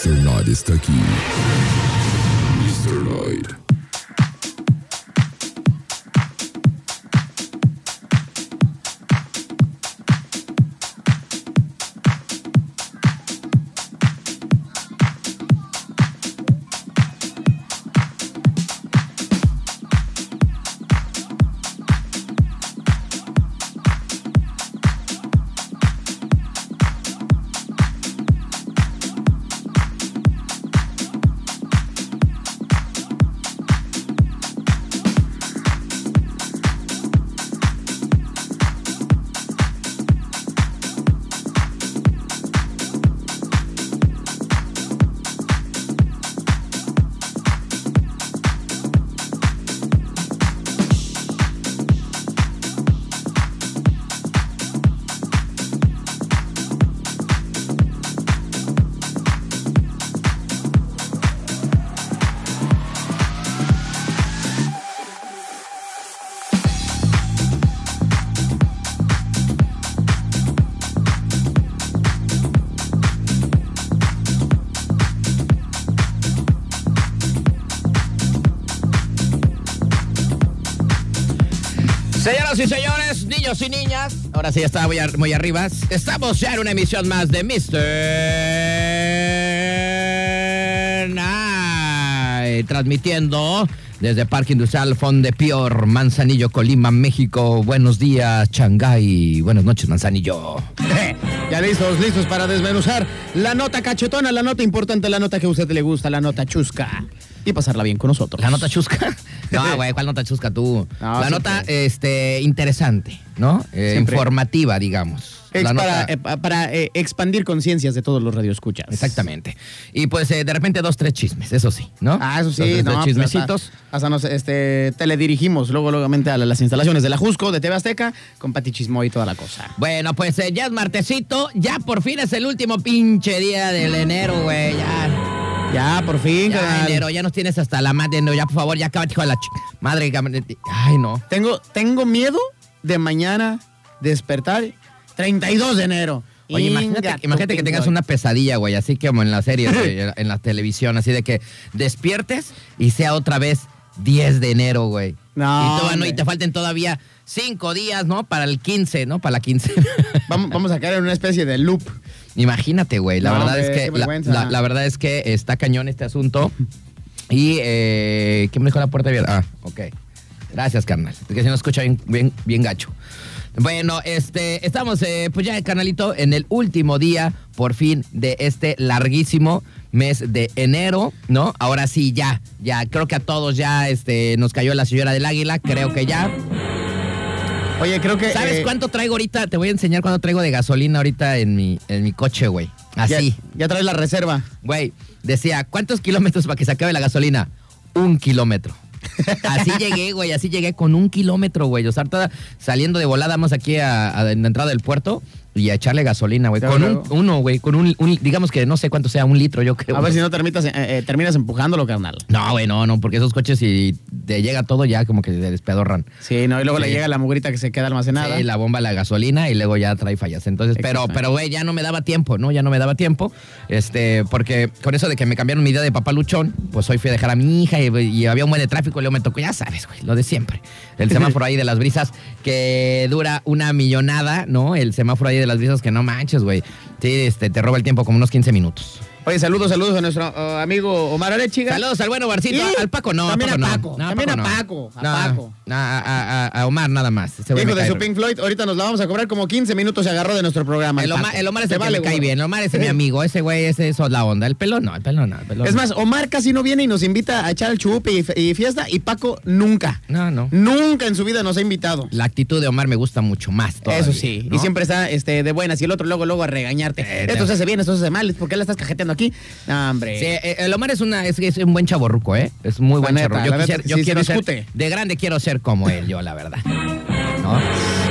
Mr. Lloyd está aquí. Señoras y señores, niños y niñas, ahora sí está muy, ar- muy arriba. Estamos ya en una emisión más de Mr. Night, transmitiendo desde Parque Industrial Fonde Pior, Manzanillo, Colima, México. Buenos días, Shanghái. Buenas noches, Manzanillo. Ya listos, listos para desmenuzar la nota cachetona, la nota importante, la nota que a usted le gusta, la nota chusca. Y pasarla bien con nosotros. ¿La nota chusca? No, güey, ¿cuál nota chusca tú? No, la siempre. nota este, interesante, ¿no? Eh, informativa, digamos. Ex- La para nota- eh, pa- para, eh, expandir conciencias de todos los radioescuchas. Exactamente. Y pues de repente dos, tres chismes, eso sí, ¿no? Ah, eso Dos, sí, tres, no, tres pues chismecitos. Hasta, hasta nos este, teledirigimos luego, luego a las instalaciones de la Jusco, de TV Azteca, con Pati Chismo y toda la cosa. Bueno, pues ya es martesito, ya por fin es el último pinche día del enero, güey, ya. Ya, por fin, Ya, enero, ya nos tienes hasta la madre, enero, ya por favor, ya acaba, hijo de la ch- madre. Ay, no. Tengo, tengo miedo de mañana despertar 32 de enero. Oye, imagínate, que tengas una pesadilla, güey, así como en la serie, güey, en la televisión, así de que despiertes y sea otra vez 10 de enero, güey. No, y, no, y te falten todavía 5 días, ¿no? Para el 15, ¿no? Para la 15. Vamos, vamos a caer en una especie de loop. Imagínate, güey. La No, verdad hombre, es que la, vergüenza. la- la verdad es que está cañón este asunto. Y eh, ¿quién me dejó la puerta abierta? Ah, ok. Gracias, carnal. Es que si no escucha bien, bien, bien gacho. Bueno, este, estamos eh, pues ya, carnalito, en el último día, por fin, de este larguísimo mes de enero, ¿no? Ahora sí, ya, ya, creo que a todos ya este, nos cayó la señora del águila, creo que ya. Oye, creo que. ¿Sabes eh, cuánto traigo ahorita? Te voy a enseñar cuánto traigo de gasolina ahorita en mi, en mi coche, güey. Así. Ya, ya traes la reserva. Güey, decía, ¿cuántos kilómetros para que se acabe la gasolina? Un kilómetro. Así llegué, güey, así llegué con un kilómetro, güey. O sea, saliendo de volada, vamos aquí a, a- en la entrada del puerto y a echarle gasolina, güey. Con un, uno, güey, con un, un- digamos que no sé cuánto sea, un litro, yo creo. A ver si no termitas, eh, eh, terminas empujándolo, carnal. No, güey, no, no, porque esos coches si te llega todo ya como que se despedorran. Sí, no, y luego Sí. le llega la mugrita que se queda almacenada. Sí, la bomba, la gasolina y luego ya trae fallas. Entonces, pero, pero, güey, ya no me daba tiempo, ¿no? Ya no me daba tiempo. Este, porque con eso de que me cambiaron mi idea de papá luchón, pues hoy fui a dejar a mi hija y, y había un buen de tráfico y luego me tocó, ya sabes, güey, lo de siempre. El semáforo ahí de las brisas que dura una millonada, ¿no? El semáforo ahí de las brisas que no manches, güey. Sí, este, te roba el tiempo como unos 15 minutos. Oye, saludos, saludos a nuestro uh, amigo Omar Arechiga. Saludos al bueno Barcito, al Paco no. también Paco a no. Paco, No, también a no. Paco, a Paco. no, a, a- a- a Omar nada más. Hijo de cae su Pink Floyd, ahorita nos la vamos a cobrar como 15 minutos se agarró de nuestro programa. El Omar, el Omar es el que me cae bien. El Omar es mi amigo. Ese güey, ese es la onda. El pelón no, el pelón no, el pelón Es más, Omar casi no viene y nos invita a echar el chupe y, fiesta y Paco nunca. No, no. Nunca en su vida nos ha invitado. La actitud de Omar me gusta mucho más. todavía, Eso sí, ¿no? y siempre está este, de buenas y el otro luego luego a regañarte. Eh, esto no. se hace bien, esto se hace mal, ¿por qué la estás cajeteando aquí? No, hombre. Sí, eh, el Omar es, una, es, es un buen chaborruco, ¿eh? Es muy La buen chaborruco. Yo, la neta, se quiero ser, discute. de grande quiero ser como él, yo, la verdad. ¿No?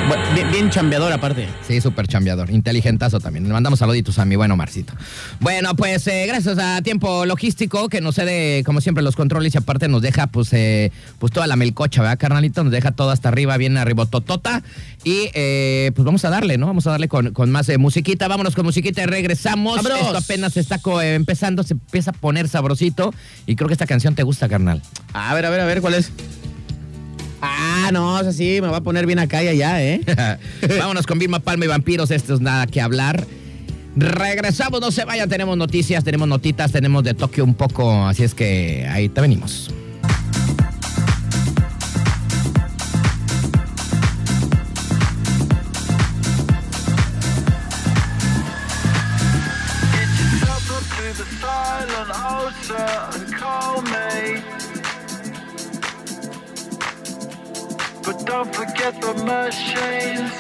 Bueno, bien, bien chambeador aparte. Sí, súper chambeador. Inteligentazo también. Le mandamos saluditos a mi buen Omarcito. Bueno, pues eh, gracias a Tiempo Logístico que nos cede, como siempre, los controles y aparte nos deja, pues, eh, pues toda la melcocha, ¿verdad, carnalito? Nos deja todo hasta arriba, bien arribototota. Y eh, pues vamos a darle, ¿no? Vamos a darle con, con más musiquita. Vámonos con musiquita y regresamos. Esto apenas está empezando, se empieza a poner sabrosito. Y creo que esta canción te gusta, carnal. A ver, a ver, a ver, ¿cuál es? Ah, no, es así, me va a poner bien acá y allá, ¿eh? Vámonos con Vilma Palma y Vampiros. Esto es nada que hablar. Regresamos, no se vayan. Tenemos noticias, tenemos notitas, tenemos de Tokio un poco. Así es que ahí te venimos. Forget the machines.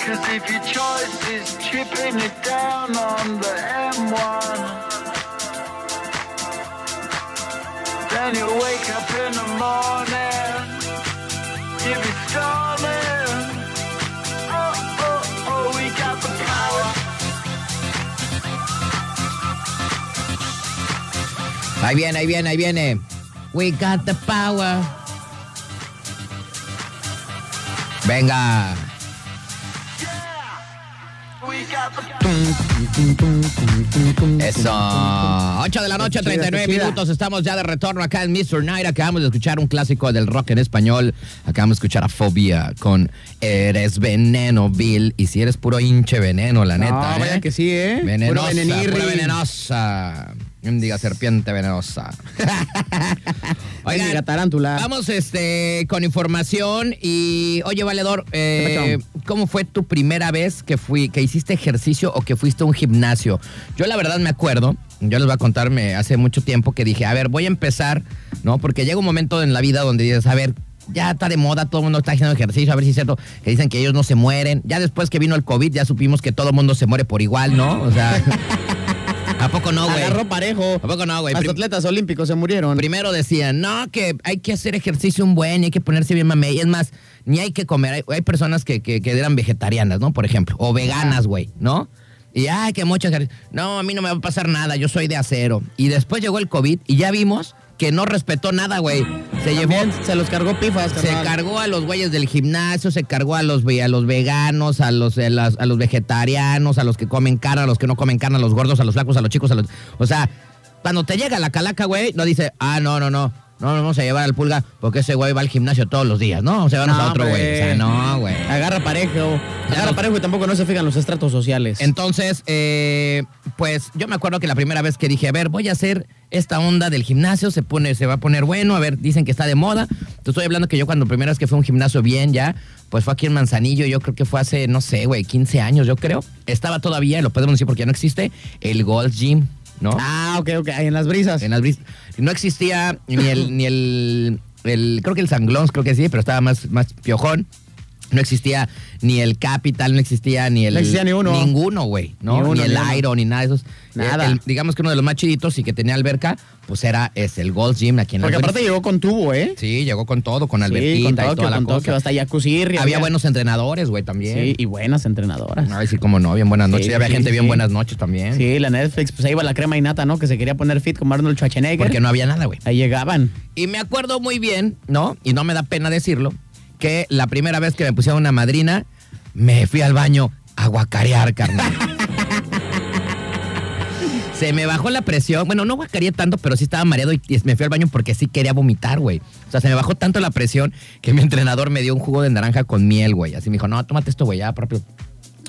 Cause if your choice is chipping it down on the M1, then you wake up in the morning, you'll be stalling. Oh, oh, oh, we got the power. Ahí viene, ahí viene, ahí viene. We got the power. Venga. We got the Eso. 8 de la noche, Qué chida, 39 qué chida. minutos. Estamos ya de retorno acá en Mr. Night. Acabamos de escuchar un clásico del rock en español. Acabamos de escuchar a Fobia con Eres Veneno, Bill. Y si eres puro hinche veneno, la neta. no, ¿eh? vaya que sí, ¿eh? Venenosa, Puro venenirri. pura venenosa. Diga serpiente venenosa. Mendiga tarántula. vamos este, con información y oye Valedor, eh, ¿Qué ¿cómo fue tu primera vez que fui, que hiciste ejercicio o que fuiste a un gimnasio? Yo la verdad me acuerdo, yo les voy a contarme hace mucho tiempo que dije, a ver, voy a empezar, ¿no? Porque llega un momento en la vida donde dices, a ver, ya está de moda, todo el mundo está haciendo ejercicio, a ver si es cierto, que dicen que ellos no se mueren. Ya después que vino el COVID ya supimos que todo el mundo se muere por igual, ¿no? O sea, ¿a poco no, güey? Agarró parejo. ¿A poco no, güey? Prim- atletas olímpicos se murieron. Primero decían, no, que hay que hacer ejercicio un buen, y hay que ponerse bien mamey. Y es más, ni hay que comer. Hay, hay personas que, que, que eran vegetarianas, ¿no? Por ejemplo, o veganas, güey, ¿no? Y, ay, que ejercicio. No, a mí no me va a pasar nada, yo soy de acero. Y después llegó el COVID y ya vimos que no respetó nada, güey. Se llevó... Se los cargó pifas, Se carnal. cargó a los güeyes del gimnasio, se cargó a los, a los veganos, a los, a, las- a los vegetarianos, a los que comen carne, a los que no comen carne, a los gordos, a los flacos, a los chicos, a los... O sea, cuando te llega la calaca, güey, no dice, ah, no, no, no, no nos vamos a llevar al pulga porque ese güey va al gimnasio todos los días, ¿no? O sea, vamos No, a otro güey. O sea, no, güey. Agarra parejo. Agarra parejo y tampoco no se fijan los estratos sociales. Entonces, eh, pues yo me acuerdo que la primera vez que dije, a ver, voy a hacer esta onda del gimnasio, se pone, se va a poner bueno, a ver, dicen que está de moda. Te estoy hablando que yo cuando primera vez que fue a un gimnasio bien ya, pues fue aquí en Manzanillo, yo creo que fue hace, no sé, güey, 15 años, yo creo. Estaba todavía, lo podemos decir porque ya no existe, el Gold Gym, ¿no? Ah, ok, ok. Ahí en las brisas. En las bris- No existía ni el, ni el, el- creo que el Sanglons, creo que sí, pero estaba más, más piojón. No existía ni el Capital, no existía ni el... No existía ni uno. Ninguno, güey, ¿no? Ni el ni. Iron, ni nada de esos. Nada. El- digamos que uno de los más chiditos y que tenía alberca, pues era es el Gold Gym aquí en Porque aparte llegó con tubo, ¿eh? Sí, llegó con todo, con alberquita Sí, con y toda Tokio, la con cosa. Hasta jacuzzi. Había buenos entrenadores, güey, también. Sí, y buenas entrenadoras. Ay, sí, cómo no, bien buenas noches. Sí, había sí, gente bien buenas noches también. Sí, la Netflix, pues ahí iba la crema y nata, ¿no? Que se quería poner fit como Arnold Schwarzenegger. Porque no había nada, güey. Ahí llegaban. Y me acuerdo muy bien, ¿no? Y no me da pena decirlo, que la primera vez que me pusieron una madrina, me fui al baño a guacarear, carnal. Se me bajó la presión. Bueno, no guacareé tanto, pero sí estaba mareado y y me fui al baño porque sí quería vomitar, güey. O sea, se me bajó tanto la presión que mi entrenador me dio un jugo de naranja con miel, güey. Así me dijo, no, tómate esto, güey, ya propio.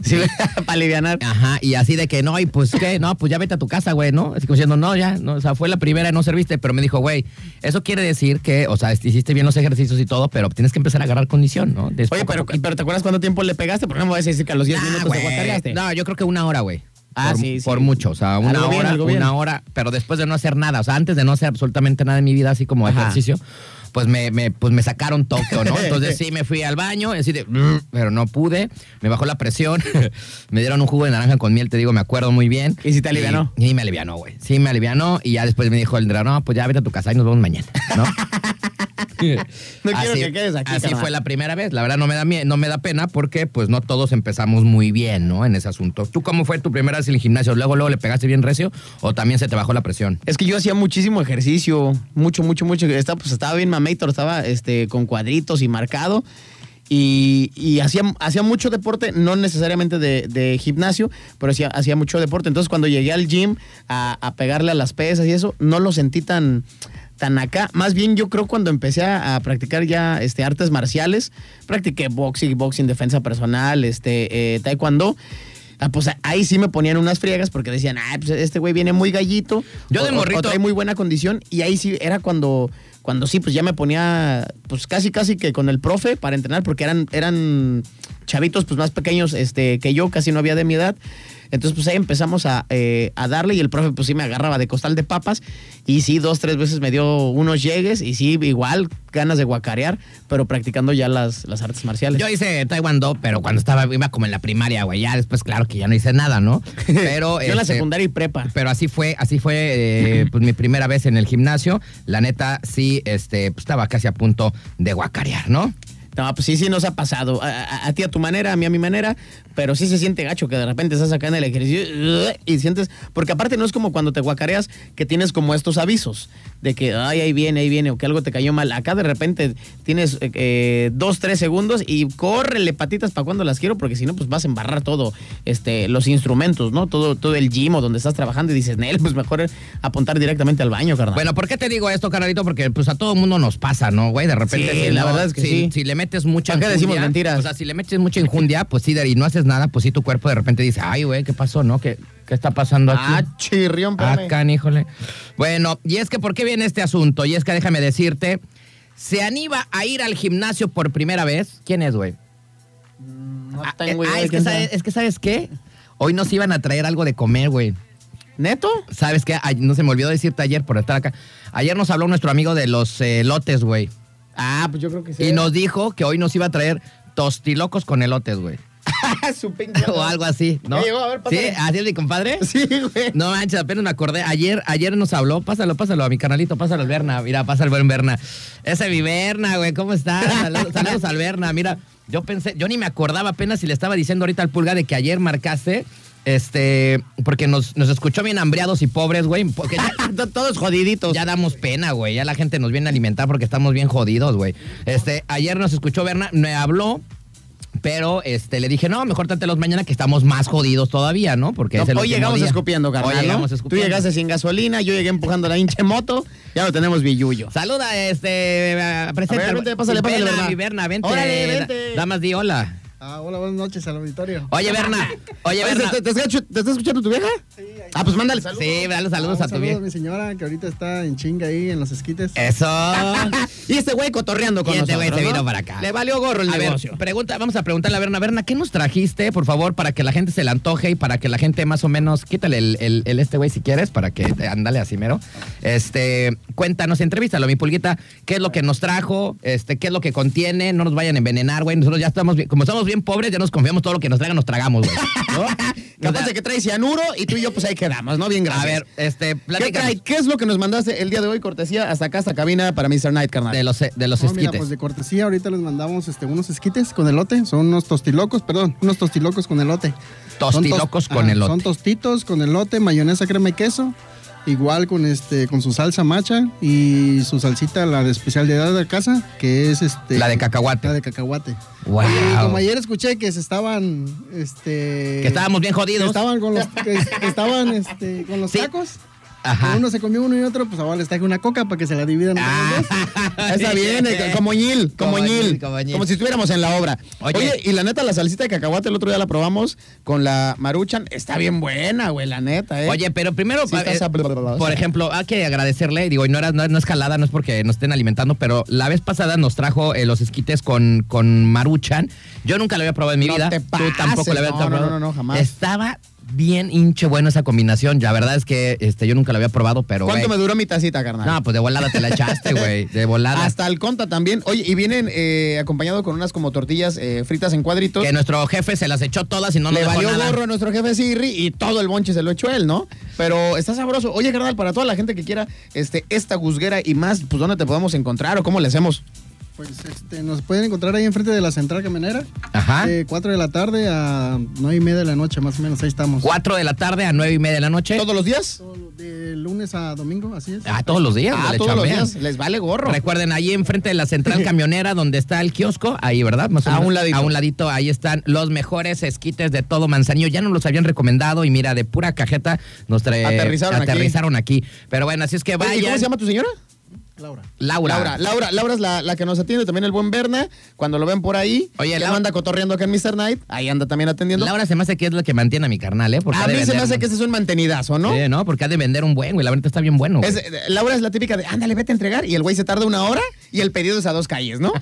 Sí, para alivianar. Ajá, y así de que no, y pues qué, no, pues ya vete a tu casa, güey, ¿no? Así como diciendo, no, ya, no, o sea, fue la primera, no serviste, pero me dijo, güey, eso quiere decir que, o sea, hiciste bien los ejercicios y todo, pero tienes que empezar a agarrar condición, ¿no? De Oye, pero, pero ¿te acuerdas cuánto tiempo le pegaste? Porque no me vas a decir que a los 10 Nah, minutos güey, te guacareaste. No, yo creo que una hora, güey. Ah, por, sí, sí. Por mucho, o sea, una Algo hora, bien. una hora, pero después de no hacer nada, o sea, antes de no hacer absolutamente nada en mi vida, así como Ajá. ejercicio, pues me, me- pues me sacaron Tokio, ¿no? Entonces sí me fui al baño, así de, pero no pude, me bajó la presión, me dieron un jugo de naranja con miel, te digo, me acuerdo muy bien. ¿Y si te alivianó? Y, y me alivianó, güey. Sí, me alivianó y ya después me dijo el entrenador, no, pues ya vete a tu casa y nos vemos mañana, ¿no? No quiero que quedes aquí, Así carnal. fue la primera vez. La verdad no me da no me da pena porque pues no todos empezamos muy bien, ¿no? En ese asunto. ¿Tú cómo fue tu primera vez en el gimnasio? ¿Luego, luego le pegaste bien recio o también se te bajó la presión? Es que yo hacía muchísimo ejercicio, mucho, mucho, mucho. Estaba, pues, estaba bien mamator, estaba este, con cuadritos y marcado. Y, y hacía, hacía mucho deporte, no necesariamente de, de gimnasio, pero hacía, hacía mucho deporte. Entonces cuando llegué al gym a, a pegarle a las pesas y eso, no lo sentí tan, tan acá. Más bien yo creo cuando empecé a, a practicar ya este, artes marciales, practiqué boxing, boxing, defensa personal, este, eh, taekwondo. Ah, pues ahí sí me ponían unas friegas porque decían, ah, pues este güey viene muy gallito. Yo de o- o- morrito- o trae muy buena condición. Y ahí sí era cuando, cuando sí, pues ya me ponía, pues casi, casi que con el profe para entrenar, porque eran, eran chavitos pues más pequeños este, que yo, casi no había de mi edad. Entonces, pues ahí empezamos a, eh, a darle y el profe, pues sí me agarraba de costal de papas. Y sí, dos, tres veces me dio unos llegues y sí, igual ganas de guacarear, pero practicando ya las, las artes marciales. Yo hice taekwondo, pero cuando estaba, iba como en la primaria, güey. Ya después, claro que ya no hice nada, ¿no? Pero. Yo en la este, secundaria y prepa. Pero así fue, así fue eh, pues, mi primera vez en el gimnasio. La neta, sí, este, pues, estaba casi a punto de guacarear, ¿no? No, pues sí, sí nos ha pasado. A, ti a tu manera, a mí a mi manera, pero sí se siente gacho que de repente estás acá en el ejercicio y sientes. Porque aparte no es como cuando te guacareas que tienes como estos avisos de que, ay, ahí viene, ahí viene, o que algo te cayó mal. Acá de repente tienes eh, eh, dos, tres segundos y córrele patitas para cuando las quiero, porque si no, pues vas a embarrar todo, este, los instrumentos, ¿no? Todo, todo el gym o donde estás trabajando y dices, Nel, pues mejor apuntar directamente al baño, carnal. Bueno, ¿por qué te digo esto, carnalito? Porque pues a todo mundo nos pasa, ¿no, güey? De repente, Sí, si la no- verdad es que si, sí. si le metes mucha ¿Para qué decimos enjundia, mentiras? O sea, si le metes mucha injundia, pues sí, y no haces nada, pues sí, tu cuerpo de repente dice, ay, güey, ¿qué pasó, no? ¿Qué, qué está pasando aquí? ah, chirrión, espérame. Acá, híjole. Bueno, y es que, ¿por qué viene este asunto? Y es que déjame decirte, se anima a ir al gimnasio por primera vez. ¿Quién es, güey? No Ah, tengo eh, idea ah, es, que sabes, es que, ¿sabes qué? Hoy nos iban a traer algo de comer, güey. ¿Neto? ¿Sabes qué? Ay, no se me olvidó decirte ayer por estar acá. Ayer nos habló nuestro amigo de los eh, lotes, güey. Ah, pues yo creo que sí. Y nos dijo que hoy nos iba a traer tostilocos con elotes, güey. su pinche. o algo así, ¿no? Llegó, a ver, ¿Sí? ¿Así es mi compadre? Sí, güey. No manches, apenas me acordé. Ayer, ayer nos habló. Pásalo, pásalo a mi canalito, pásalo al Berna. Mira, pasa el buen Berna. Ese es mi Berna, güey. ¿Cómo estás? Saludos, saludos al Berna. Mira, yo pensé, yo ni me acordaba apenas si le estaba diciendo ahorita al pulga de que ayer marcaste. Este, porque nos, nos escuchó bien hambriados y pobres, güey. Porque ya, Todos jodiditos. ya damos pena, güey. Ya la gente nos viene a alimentar porque estamos bien jodidos, güey. Este, ayer nos escuchó Berna, me habló. Pero este, le dije, no, mejor trátelos mañana que estamos más jodidos todavía, ¿no? Porque No, es el hoy llegamos día. escupiendo, carnal. Hoy ¿no? llegamos Tú escupiendo. llegaste sin gasolina, yo llegué empujando la hinche moto, ya lo tenemos billuyo. Saluda, este, eh, presenta. A ver, vente, pásale, pásale, Berna, vente. Órale, vente. Damas, di hola. Ah, hola, buenas noches al auditorio. Oye, Berna. Oye, Berna. ¿te, te- te escucha- te está escuchando tu vieja? Ah, pues mándale saludos. Sí, dale saludos Ah, a tu saludo vieja. a mi señora que ahorita está en chinga ahí en los esquites. Eso. y este güey cotorreando con Y este nosotros, güey se ¿no? vino para acá. Le valió gorro el a negocio. ver, pregunta, vamos a preguntarle a Berna. Berna, ¿qué nos trajiste, por favor, para que la gente se le antoje y para que la gente más o menos, quítale el, el- el este güey si quieres, para que ándale así mero. Este, cuéntanos, entrevístalo, mi pulguita, qué es lo que nos trajo, este, qué es lo que contiene, no nos vayan a envenenar, güey. Nosotros ya estamos bien, como estamos bien pobres, ya nos confiamos todo lo que nos traigan, nos tragamos, güey. ¿No? O Capaz sea, de que trae cianuro y tú y yo pues ahí quedamos, ¿no? Bien gracias. a ver, este, ¿Qué, trae? ¿Qué es lo que nos mandaste el día de hoy, cortesía, hasta acá, hasta cabina para Mr. Night, carnal? de los, de los No, mira, esquites. pues de cortesía ahorita les mandamos este, unos esquites con elote. Son unos tostilocos, perdón, unos tostilocos con elote. Tostilocos tos- con ajá, elote. Son tostitos con elote, mayonesa, crema y queso. Igual con este con su salsa macha y su salsita, la de especialidad de la casa, que es este La de cacahuate. La de cacahuate. Wow. Y como ayer escuché que se estaban este Que estábamos bien que jodidos. estaban con los que, que estaban este, con los Sí. tacos. Ajá. Uno se comió uno y otro, pues ahora les traje una coca para que se la dividan Ah. los dos. Esa viene, como ñil, como, Como ñil, como ñil. como si estuviéramos en la obra. Oye. Oye. y la neta, la salsita de cacahuate el otro día la probamos con la maruchan. Está bien buena, güey, la neta, ¿eh? Oye, pero primero, Sí, está eh, por ejemplo, hay que agradecerle, digo, y no, era, no, no es jalada, no es porque nos estén alimentando, pero la vez pasada nos trajo eh, los esquites con, con maruchan. Yo nunca lo había probado en mi No vida. te Tú pases, tampoco lo habías no, no, probado. no, no, jamás. Estaba bien hinche bueno esa combinación. La verdad es que este, yo nunca lo había probado, pero. ¿Cuánto me duró mi tacita, carnal? No, pues de volada te la echaste, güey. De volada. Hasta el conta también. Oye, y vienen eh, acompañado con unas como tortillas eh, fritas en cuadritos. Que nuestro jefe se las echó todas y no nos Le valió nada. gorro a nuestro jefe Sirri y todo el bonche se lo echó él, ¿no? Pero está sabroso. Oye, carnal, para toda la gente que quiera este, esta guzguera y más, pues ¿dónde te podemos encontrar o cómo le hacemos? Pues este, nos pueden encontrar ahí enfrente de la central camionera. Ajá. De 4 de la tarde a 9 y media de la noche, más o menos, ahí estamos. 4 de la tarde a 9 y media de la noche. ¿Todos los días? De lunes a domingo, así es. Ah, todos los días. Ah, todos los días. Les vale gorro. Recuerden, ahí enfrente de la central camionera donde está el kiosco, ahí, ¿verdad? Más o A menos. un ladito. A un ladito, ahí están los mejores esquites de todo Manzanillo. Ya nos los habían recomendado y mira, de pura cajeta nos trae, Aterrizaron aquí. aterrizaron aquí. Pero bueno, así es que Oye, ¿y vayan. ¿Cómo se llama tu señora? Laura. Laura. Laura. Laura, Laura es la, la que nos atiende, también el buen Berna. Cuando lo ven por ahí, Oye, que Laura- no anda cotorreando acá en Mr. Night, ahí anda también atendiendo. Laura se me hace que es la que mantiene a mi carnal, ¿eh? Porque a mí se me hace que ese es un mantenidazo, ¿no? Sí, ¿no? Porque ha de vender un buen, güey. La verdad está bien bueno. Es- eh, Laura es la típica de, ándale, vete a entregar, y el güey se tarda una hora y el pedido es a dos calles, ¿no?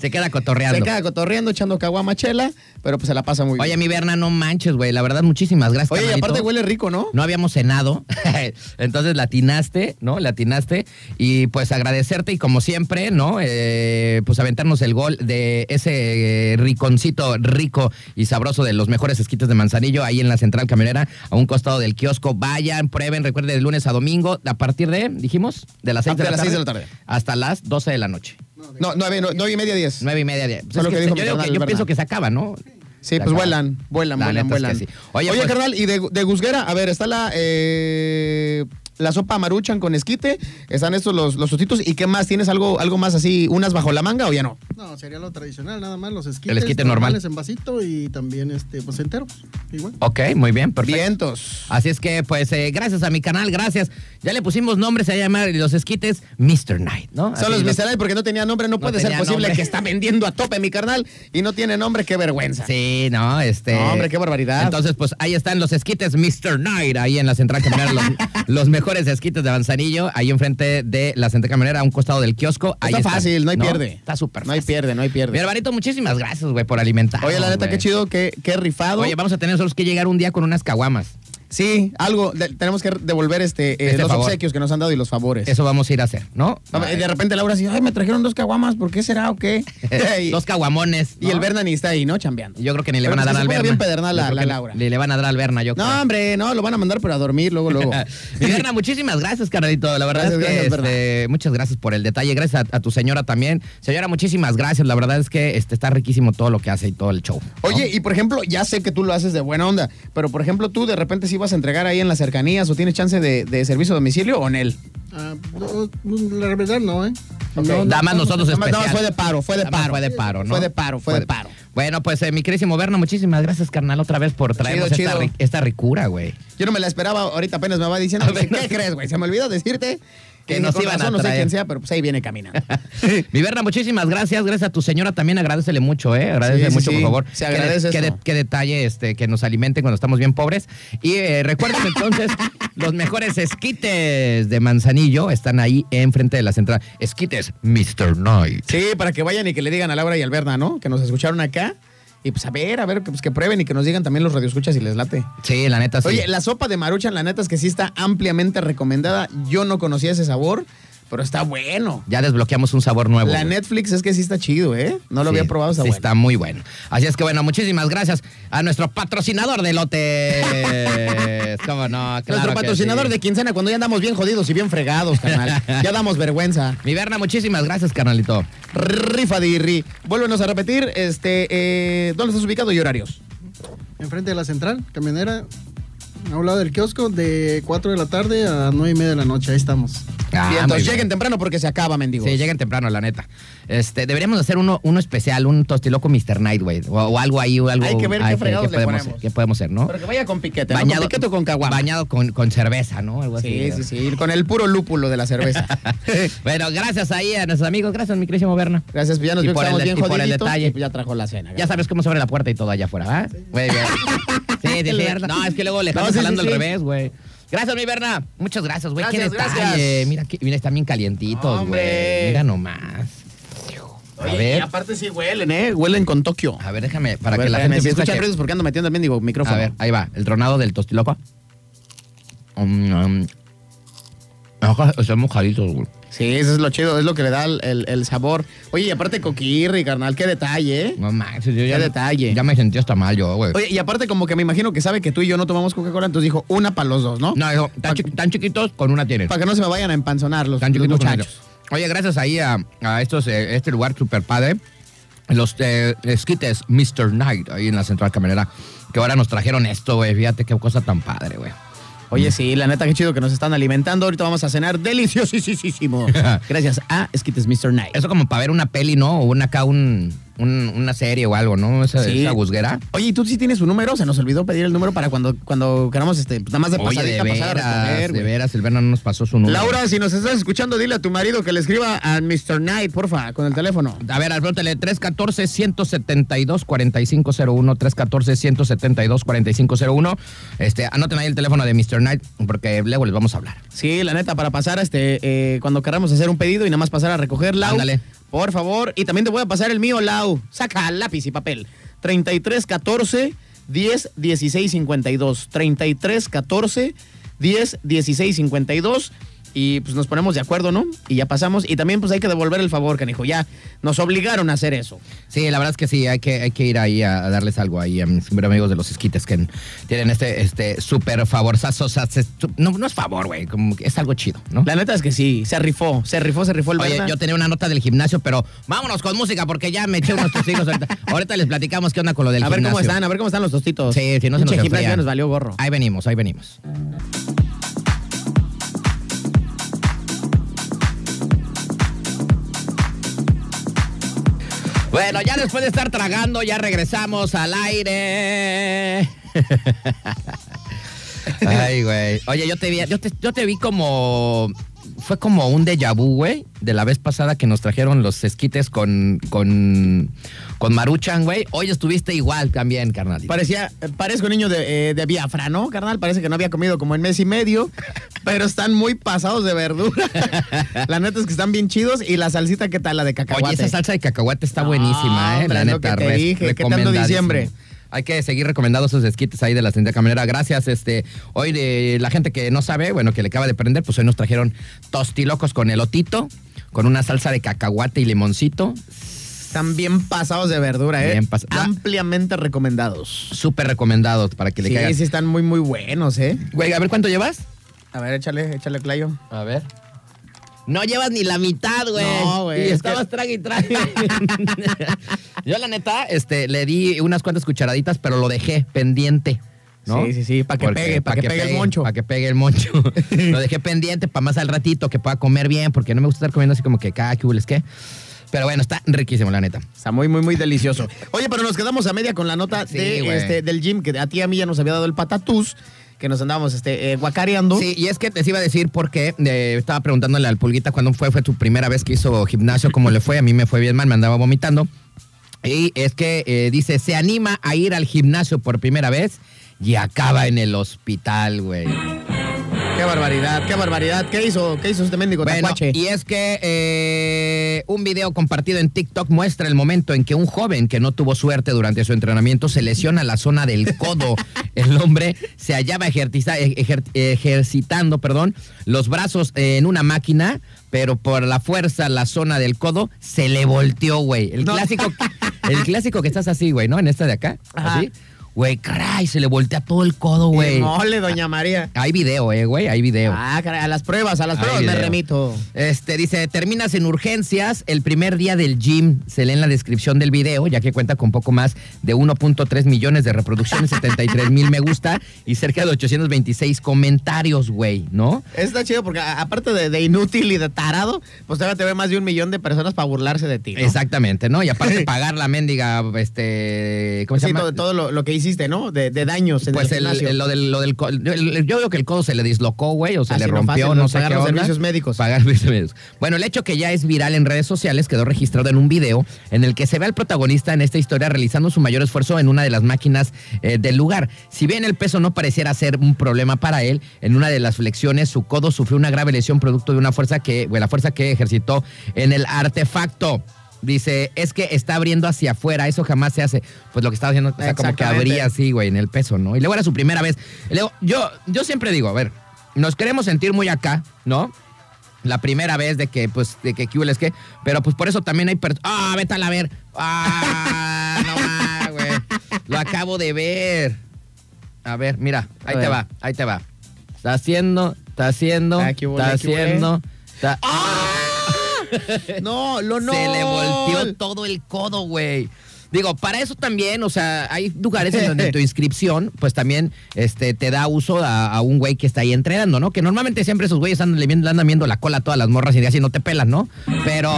Se queda cotorreando. se queda cotorreando, echando caguamachela, pero pues se la pasa muy Oye, bien. mi Berna, no manches, güey. La verdad, muchísimas gracias. Oye, y aparte huele rico, ¿no? No habíamos cenado, entonces latinaste, ¿no? Latinaste y pues agradecerte y como siempre, ¿no? Eh, pues aventarnos el gol de ese eh, riconcito rico y sabroso de los mejores esquites de Manzanillo ahí en la central camionera, a un costado del kiosco. Vayan, prueben, recuerden de lunes a domingo a partir de, dijimos, de las 6 Ah, de, la las tarde seis de la tarde. hasta las 12 de la noche. No, nueve, no- nueve y media, diez. Nueve y media. de- pues Fue es que yo digo que- yo pienso que se acaba, ¿no? Sí, pues vuelan, vuelan, La vuelan, sí. Oye, Oye, pues- carnal, y de, de Guzguera, a ver, está la eh, la sopa maruchan con esquite, están estos los, los tostitos, ¿y qué más? ¿Tienes algo, algo más así, unas bajo la manga o ya no? No, sería lo tradicional, nada más los esquites. El esquite normal. normales en vasito y también, este, pues enteros, igual. Ok, muy bien, perfecto. Vientos. Así es que, pues, eh, gracias a mi canal, gracias. Ya le pusimos nombre, se va a llamar los esquites Mr. Night, ¿no? Son Así los miserables porque no tenía nombre, no, puede ser posible nombre. que está vendiendo a tope mi carnal y no tiene nombre, qué vergüenza. Sí, no, este. No, hombre, qué barbaridad. Entonces, pues ahí están los esquites Mr. Night, ahí en la central camionera, los, los mejores esquites de Manzanillo, ahí enfrente de la central camionera, a un costado del kiosco. Ahí Está fácil, no hay pierde. Está súper No hay. Pierde, no hay Mi pierde. hermanito, muchísimas gracias, güey, por alimentar. Oye, la neta, qué chido, qué, qué rifado. Oye, vamos a tener que llegar un día con unas caguamas. Sí, algo, de- tenemos que devolver este, eh, Este los favor. obsequios que nos han dado y los favores. Eso vamos a ir a hacer, ¿no? De repente Laura dice, ay, me trajeron dos caguamas, ¿por qué será o qué? y, Dos caguamones. y el ¿no? Berna ni está ahí, ¿no? Chambeando. Yo creo que ni le Pero van a que dar al Berna. bien pedernal la- la Laura. Le, le van a dar al Berna, yo creo. No, hombre, no, lo van a mandar, pero a dormir luego, luego. Mi Berna, muchísimas gracias, carnalito. La verdad Gracias, es que gracias, este, muchas gracias por el detalle. Gracias a, a tu señora también. Señora, muchísimas gracias. La verdad es que este, está riquísimo todo lo que hace y todo el show. ¿no? Oye, y por ejemplo, ya sé que tú lo haces de buena onda, pero por ejemplo, tú de repente si vas a entregar ahí en las cercanías o tienes chance de, de servicio a domicilio o en él. Ah, no, la verdad no, ¿eh? Ok. No, no, Nada más no, nosotros especial. fue de paro, fue de paro. Fue de paro, ¿no? Fue de paro, fue de paro. Bueno, pues eh, mi querísimo Berna, muchísimas gracias, carnal, otra vez por traernos Chido, esta, chido. ri- esta ricura, güey. Yo no me la esperaba, ahorita apenas me va diciendo, ¿qué no. crees, güey? Se me olvidó decirte Que que nos iban a razón, no sé traer. quién sea, pero pues ahí viene caminando. Mi Berna, muchísimas gracias. Gracias a tu señora también. Agradecele mucho, ¿eh? Agradecele Sí, mucho, sí. por favor. Se Qué de- agradece qué, de- qué detalle este, que nos alimenten cuando estamos bien pobres. Y eh, recuerden entonces, los mejores esquites de Manzanillo están ahí enfrente de la central. Esquites Mr. Night. Sí, para que vayan y que le digan a Laura y al Berna, ¿no? Que nos escucharon acá. Y pues a ver, a ver, que, pues, que prueben y que nos digan también los radioescuchas si les late. Sí, la neta sí. Oye, la sopa de maruchan, la neta es que sí está ampliamente recomendada. Yo no conocía ese sabor, pero está bueno. ya desbloqueamos un sabor nuevo. La güey. Netflix es que sí está chido, ¿eh? No lo Sí, había probado, está sí bueno. está muy bueno. Así es que bueno, muchísimas gracias a nuestro patrocinador de lotes. ¿Cómo no? Claro Nuestro patrocinador sí. de quincena cuando ya andamos bien jodidos y bien fregados, carnal. ya damos vergüenza. Mi Berna, muchísimas gracias, carnalito. Rifa de Irri. Vuélvenos a repetir, este, eh, ¿dónde estás ubicado y horarios? Enfrente de la central camionera, a un lado del kiosco, de 4 de la tarde a 9 y media de la noche, ahí estamos. Ah, entonces bien. lleguen temprano porque se acaba, mendigos. Sí, lleguen temprano, la neta. Este, deberíamos hacer uno, uno especial, un tostiloco Mr. Night, güey. O, o algo ahí, o algo. Hay que ver qué fregados le podemos, ponemos. qué podemos hacer, ¿no? Pero que vaya con piquete, ¿no? con piquete o con caguama. Bañado con, con cerveza, ¿no? Algo Sí, así. sí, sí, con el puro lúpulo de la cerveza. bueno, gracias ahí a nuestros amigos. Gracias, mi querísimo Berna. Gracias, pues ya nos Y que por el bien y por el detalle. y pues ya trajo la cena. Ya sabes cómo se abre la puerta y todo allá afuera, ¿ah? Muy bien. Sí, sí, sí. No, es que luego le estamos sí, sí, hablando sí. al revés, güey. Gracias, mi Berna. Muchas gracias, güey. Qué Gracias, gracias. Mira, que, mira, están bien calientitos, güey. Mira nomás. A Oye, ver. y aparte sí huelen, ¿eh? Huelen con Tokio. A ver, déjame, para ver, que la gente si escuchan que- ruidos porque ando metiendo también, digo, micrófono. A ver, ahí va, el tronado del tostiloco. Um, um, ojo, Están mojaditos, güey. Sí, eso es lo chido, es lo que le da el, el- sabor. Oye, y aparte coquirri, carnal, qué detalle, ¿eh? No manches, yo ya, Qué detalle. ya me sentí hasta mal yo, güey. Oye, y aparte como que me imagino que sabe que tú y yo no tomamos Coca-Cola, entonces dijo una para los dos, ¿no? No, dijo, tan, chi- tan chiquitos con una tienen. Para que no se me vayan a empanzonar los, Tan los chiquitos muchachos. Oye, gracias ahí a, a estos, eh, este lugar super padre. Los eh, esquites Mr. Knight ahí en la central caminera. Que ahora nos trajeron esto, güey. Fíjate qué cosa tan padre, güey. Oye, sí, la neta, qué chido que nos están alimentando. Ahorita vamos a cenar deliciosísimo. Gracias a Esquites Mr. Night. Eso como para ver una peli, ¿no? O una acá, un, un- una serie o algo, ¿no? Esa, Sí. esa gusguera. Oye, ¿y tú sí tienes su número? Se nos olvidó pedir el número para cuando, cuando queramos, este, pues, nada más de Oye, de pasar a recoger, de veras, el Berna no nos pasó su número. Laura, si nos estás escuchando, dile a tu marido que le escriba a Mr. Night, porfa, con el teléfono. A ver, anótale 314-172-4501, 314-172-4501. Este, anoten ahí el teléfono de Mr. Knight, porque luego les vamos a hablar. Sí, la neta, para pasar este, eh, cuando queramos hacer un pedido y nada más pasar a recoger, Lau. Ándale. Por favor. Y también te voy a pasar el mío, Lau. Saca lápiz y papel. 33 14 10 16 52. 33 14 10 16 52. Y pues nos ponemos de acuerdo, ¿no? Y ya pasamos. Y también pues hay que devolver el favor, canijo. Ya nos obligaron a hacer eso. Sí, la verdad es que sí, hay que, hay que ir ahí a, a darles algo ahí a mis amigos de los esquites que tienen este, este súper favorzazo. O sea, se- no, no es favor, güey, como que es algo chido, ¿no? La neta es que sí, se rifó, se rifó, se rifó el Oye, yo tenía una nota del gimnasio, pero vámonos con música porque ya me eché unos testigos. Ahorita, ahorita les platicamos qué onda con lo del A ver gimnasio. cómo están, a ver cómo están los tostitos. Sí, si no se nos nos valió gorro. Ahí venimos, ahí venimos. Bueno, ya después de estar tragando, ya regresamos al aire. Ay, güey. Oye, yo te vi, yo te, yo te vi como. Fue como un déjà vu, güey, de la vez pasada que nos trajeron los esquites con, con, con Maruchan, güey. Hoy estuviste igual también, carnal. Parecía, parezco niño de, eh, de Biafra, ¿no, carnal? Parece que no había comido como en mes y medio, pero están muy pasados de verdura. la neta es que están bien chidos. Y la salsita, ¿qué tal? La de cacahuate. Oye, esa salsa de cacahuate está No, buenísima, ¿eh? hombre, La lo neta, que te res- dije, ¿qué tanto diciembre? Hay que seguir recomendando esos esquites ahí de la tienda caminera. Gracias, este, hoy de la gente que no sabe, bueno, que le acaba de prender, pues hoy nos trajeron tostilocos con elotito, con una salsa de cacahuate y limoncito. Están bien pasados de verdura, ¿eh? Bien pas- Ampliamente recomendados. Súper recomendado para que le Sí, caigan. sí, están muy, muy buenos, ¿eh? Güey, a ver cuánto llevas. A ver, échale, échale, Clayo. A ver. No llevas ni la mitad, güey. No, güey, Y es estabas que- trague y trague. Yo, la neta, este, le di unas cuantas cucharaditas, pero lo dejé pendiente. ¿no? Sí, sí, sí, pa' que Porque- pegue, pa' que pegue el moncho. Para que pegue el moncho. lo dejé pendiente para más al ratito que pueda comer bien, porque no me gusta estar comiendo así como que cada que hules qué. Pero bueno, está riquísimo, la neta. Está muy, muy, muy delicioso. Oye, pero nos quedamos a media con la nota Sí, de, este, del gym, que a ti y a mí ya nos había dado el patatús, que nos andábamos este, eh, guacareando. Sí, y es que les iba a decir porque eh, estaba preguntándole al Pulguita cuándo fue, fue tu primera vez que hizo gimnasio, cómo le fue. A mí me fue bien mal, me andaba vomitando. Y es que eh, dice, se anima a ir al gimnasio por primera vez y acaba en el hospital, güey. Qué barbaridad, qué barbaridad. ¿Qué hizo? ¿Qué hizo este mendigo Bueno, tacuache? y es que eh, un video compartido en TikTok muestra el momento en que un joven que no tuvo suerte durante su entrenamiento se lesiona la zona del codo. el hombre se hallaba ejer- ejercitando perdón, los brazos en una máquina, pero por la fuerza la zona del codo se le volteó, güey. El, No. clásico, el clásico que estás así, güey, ¿no? En esta de acá, Ajá. así. Güey, caray, se le voltea todo el codo, güey. Mole, doña María. Hay video, eh, güey, hay video. Ah, caray, a las pruebas, a las pruebas me remito. Este dice, terminas en urgencias el primer día del gym. Se lee en la descripción del video, ya que cuenta con poco más de 1.3 millones de reproducciones, 73 mil me gusta y cerca de 826 comentarios, güey, ¿no? Está chido porque a- aparte de, de inútil y de tarado, pues todavía te ve más de un millón de personas para burlarse de ti. ¿no? Exactamente, ¿no? Y aparte pagar la mendiga, este, ¿cómo se Sí, llama? todo, todo lo, lo que hiciste, ¿no? De, de daños en Pues el el, lo del, lo del yo, el- yo creo que el codo se le dislocó, güey, o se Ah, le rompió, fácil, no, sé pagar qué los onda. servicios médicos. Pagar los servicios médicos. Bueno, el hecho que ya es viral en redes sociales quedó registrado en un video en el que se ve al protagonista en esta historia realizando su mayor esfuerzo en una de las máquinas eh, del lugar. Si bien el peso no pareciera ser un problema para él, en una de las flexiones su codo sufrió una grave lesión producto de una fuerza que, bueno, la fuerza que ejercitó en el artefacto. Dice, es que está abriendo hacia afuera, eso jamás se hace. Pues lo que estaba haciendo, o sea, como que abría así, güey, en el peso, ¿no? Y luego era su primera vez. Luego, yo, yo siempre digo, a ver, nos queremos sentir muy acá, ¿no? La primera vez de que, pues, de que ¿qué hubo, es que, pero pues por eso también hay personas. ¡Ah, vete a la ver! ¡Ah, no más, güey! Lo acabo de ver. A ver, mira, ahí te va, ahí te va. Está haciendo, está haciendo, Ah, está hubo. haciendo. está- No, lo no. Se le volteó todo el codo, güey. Digo, para eso también, o sea, hay lugares en donde tu inscripción, pues también este, te da uso a, a un güey que está ahí entrenando, ¿no? Que normalmente siempre esos güeyes andan, le viendo- andan viendo la cola a todas las morras y así no te pelan, ¿no? Pero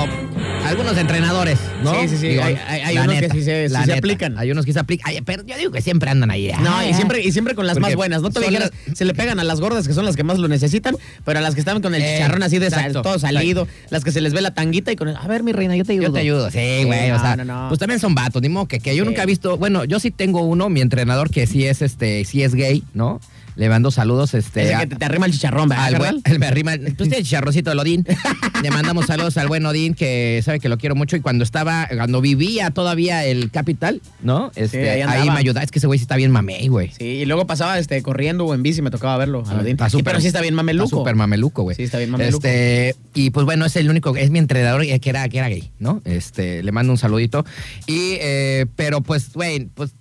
algunos entrenadores, ¿no? Sí, sí, sí. Hay- hay- unos que sí se- sí la se aplican. Hay unos que se aplican. Ay, pero yo digo que siempre andan ahí. No, y ay. siempre, y siempre con las más buenas. No te dijeras, las- se le pegan a las gordas que son las que más lo necesitan, pero a las que están con el Eh, chicharrón así de exacto, todo salido, las que se les ve la tanguita y con el, a ver, mi reina, yo te ayudo. Yo te ayudo, sí, güey. o no, sea, no, no. pues también son vatos, ni modo que, que yo Sí. nunca he visto. Bueno, yo sí tengo uno, mi entrenador, que sí es este, sí es gay, ¿no? Le mando saludos, este. Ese a- que te, te arrima el chicharrón, ¿verdad, al buen, él me arrima, pues tiene chicharroncito del Odín. Le mandamos saludos al buen Odín, que sabe que lo quiero mucho. Y cuando estaba, cuando vivía todavía el Capital, ¿no? Este, ahí me ayudaba. Es que ese güey sí está bien mamey, güey. Sí, y luego pasaba este, corriendo o en bici, me tocaba verlo. a Aladín. Está Sí, pero sí está bien mameluco. Está súper mameluco, güey. Sí, está bien mameluco. Este, y pues bueno, es el único, es mi entrenador eh, que era, que era gay, ¿no? Este, le mando un saludito. Y, eh, pero pues, güey, pues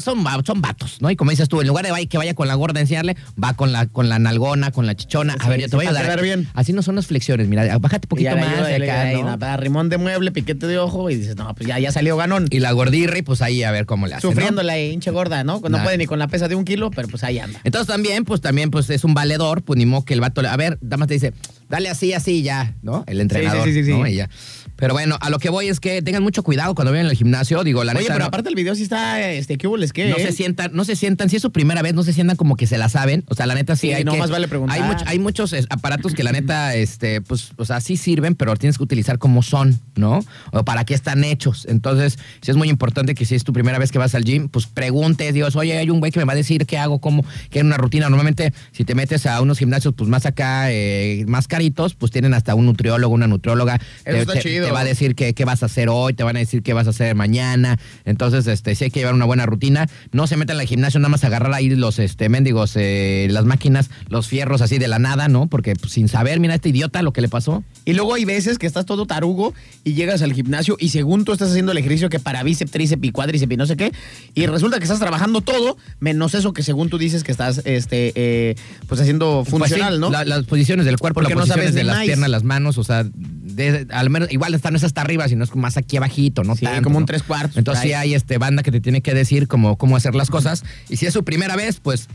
son, son vatos, ¿no? Y como dices tú, en lugar de que vaya con la gorda a enseñarle, va con la, con la nalgona, con la chichona. a Sí, ver, yo sí, te voy a ayudar. bien. Así no son las flexiones, mira, bájate poquito más ayuda, de acá, rimón de mueble, piquete de ojo, y dices, no, pues ya, ya salió ganón. Y la gordirri, pues ahí a ver cómo le hace. Sufriendo la hinche gorda, ¿no? No Nah. puede ni con la pesa de un kilo, pero pues ahí anda. Entonces también, pues también, pues es un valedor, pues ni modo que el vato, le- a ver, nada más te dice, dale así, así, ya, ¿no? El entrenador, sí, sí, sí, ¿no? sí. Y ya. Pero bueno, a lo que voy es que tengan mucho cuidado cuando vayan al gimnasio, digo, la Oye, neta, pero no- aparte el video sí está, este, ¿qué hubo les qué? no eh? se sientan, no se sientan, si es su primera vez, no se sientan como que se la saben. O sea, la neta sí, Sí, hay no que- más vale preguntar. Hay, much- hay muchos eh, aparatos que la neta, este, pues, o sea, sí sirven, pero tienes que utilizar como son, ¿no? O para qué están hechos. Entonces, sí es muy importante que si es tu primera vez que vas al gym, pues preguntes, digas, oye, hay un güey que me va a decir qué hago, cómo, qué es una rutina. Normalmente, si te metes a unos gimnasios, pues más acá, eh, más caritos, pues tienen hasta un nutriólogo, una nutrióloga. Eso te, está te- chido. te va a decir qué, qué vas a hacer hoy, te van a decir qué vas a hacer mañana. Entonces, este, sí hay que llevar una buena rutina. No se metan al gimnasio nada más a agarrar ahí los este, mendigos, eh, las máquinas, los fierros así de la nada, ¿no? Porque pues, sin saber, mira este idiota lo que le pasó. Y luego hay veces que estás todo tarugo y llegas al gimnasio y según tú estás haciendo el ejercicio que para bíceps, tríceps y cuádriceps y no sé qué, y resulta que estás trabajando todo, menos eso que según tú dices que estás este, eh, pues haciendo funcional, Pues sí, ¿no? la- las posiciones del cuerpo, Porque no sabes posiciones de las más. piernas, las manos, o sea, de- al menos, igual no es hasta arriba, sino es más aquí abajito, ¿no? Sí, tanto, como un ¿no? tres cuartos, Entonces sí hay este banda que te tiene que decir cómo, cómo hacer las cosas. Y si es su primera vez, pues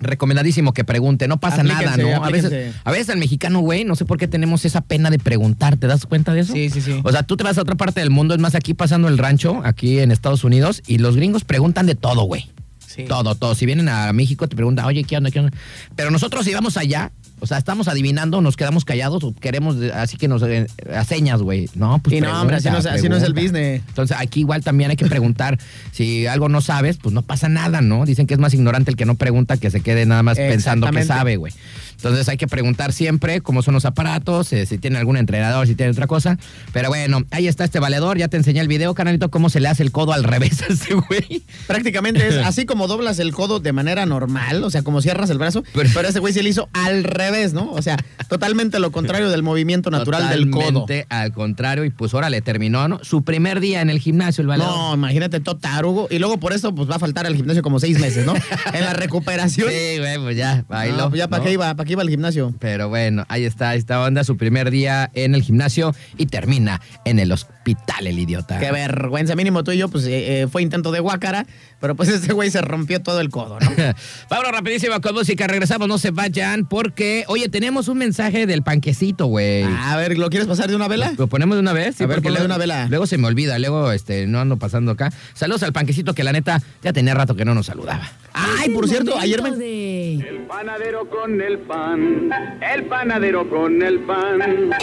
recomendadísimo que pregunte, no pasa nada, Aplíquense, ¿no? A veces, a veces al mexicano, güey, no sé por qué tenemos esa pena de preguntar, ¿te das cuenta de eso? Sí, sí, sí. O sea, tú te vas a otra parte del mundo, es más, aquí pasando el rancho, aquí en Estados Unidos, y los gringos preguntan de todo, güey. Sí. Todo, todo. Si vienen a México te preguntan, oye, ¿qué onda? ¿Qué onda? Pero nosotros si vamos allá, o sea, estamos adivinando, nos quedamos callados o queremos, así que nos eh, a señas, güey. No, pues Y no, hombre, así no es- así no es el business. Entonces aquí igual también hay que preguntar. si algo no sabes, pues no pasa nada, ¿no? Dicen que es más ignorante el que no pregunta que se quede nada más pensando que sabe, güey. Entonces hay que preguntar siempre cómo son los aparatos, eh, si tiene algún entrenador, si tiene otra cosa. Pero bueno, ahí está este valedor. Ya te enseñé el video, canalito, cómo se le hace el codo al revés a ese güey. Prácticamente es así como doblas el codo de manera normal, o sea, como cierras el brazo, Pero- pero, ese güey se le hizo al revés, ¿no? O sea, totalmente lo contrario del movimiento natural del codo. Totalmente al contrario, y pues ahora le terminó, ¿no? Su primer día en el gimnasio, el valedor. No, imagínate todo tarugo. Y luego por eso pues va a faltar al gimnasio como seis meses, ¿no? en la recuperación. Sí, güey, pues ya, bailó. No, pues ya para ¿no? qué iba, para qué iba al gimnasio. Pero bueno, ahí está esta onda, su primer día en el gimnasio y termina en el hospital, el idiota. Qué vergüenza, mínimo tú y yo, pues eh, eh, fue intento de guácara, pero pues este güey se rompió todo el codo, ¿no? Vámonos rapidísimo con música, regresamos, no se vayan, porque, oye, tenemos un mensaje del panquecito, güey. A ver, ¿lo quieres pasar de una vela? ¿Lo ponemos de una vez? A ver, ponlo de una vela. Luego se me olvida, luego este, no ando pasando acá. Saludos al panquecito que la neta ya tenía rato que no nos saludaba. Ay, por cierto, ayer me... de El panadero con el pan, el panadero con el pan,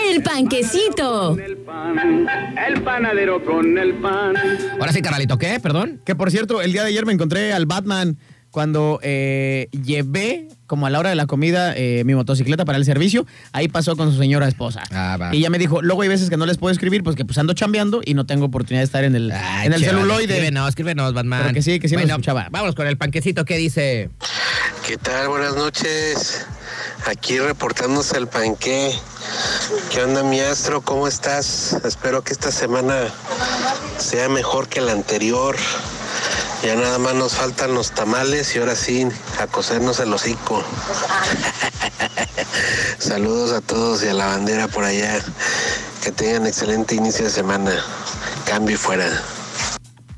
El panquecito. con el pan, el panadero con el pan. Ahora sí, carnalito, ¿qué? Perdón. Que por cierto, el día de ayer me encontré al Batman cuando eh, llevé, como a la hora de la comida, eh, mi motocicleta para el servicio, ahí pasó con su señora esposa. Ah, va. Y ella me dijo, luego hay veces que no les puedo escribir, pues que pues ando chambeando y no tengo oportunidad de estar en el, Ay, en el celuloide. Escríbenos, escríbenos, Batman. Pero que sí, que sí nos Bueno, escuchaba. Vámonos con el panquecito que dice. ¿Qué tal? Buenas noches. Aquí reportándose el panqué. ¿Qué onda, mi astro? ¿Cómo estás? Espero que esta semana sea mejor que la anterior. Ya nada más nos faltan los tamales y ahora sí a cosernos el hocico. Saludos a todos y a la bandera por allá. Que tengan excelente inicio de semana. Cambio y fuera.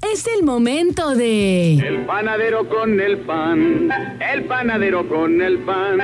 Es el momento de El panadero con el pan, el panadero con el pan,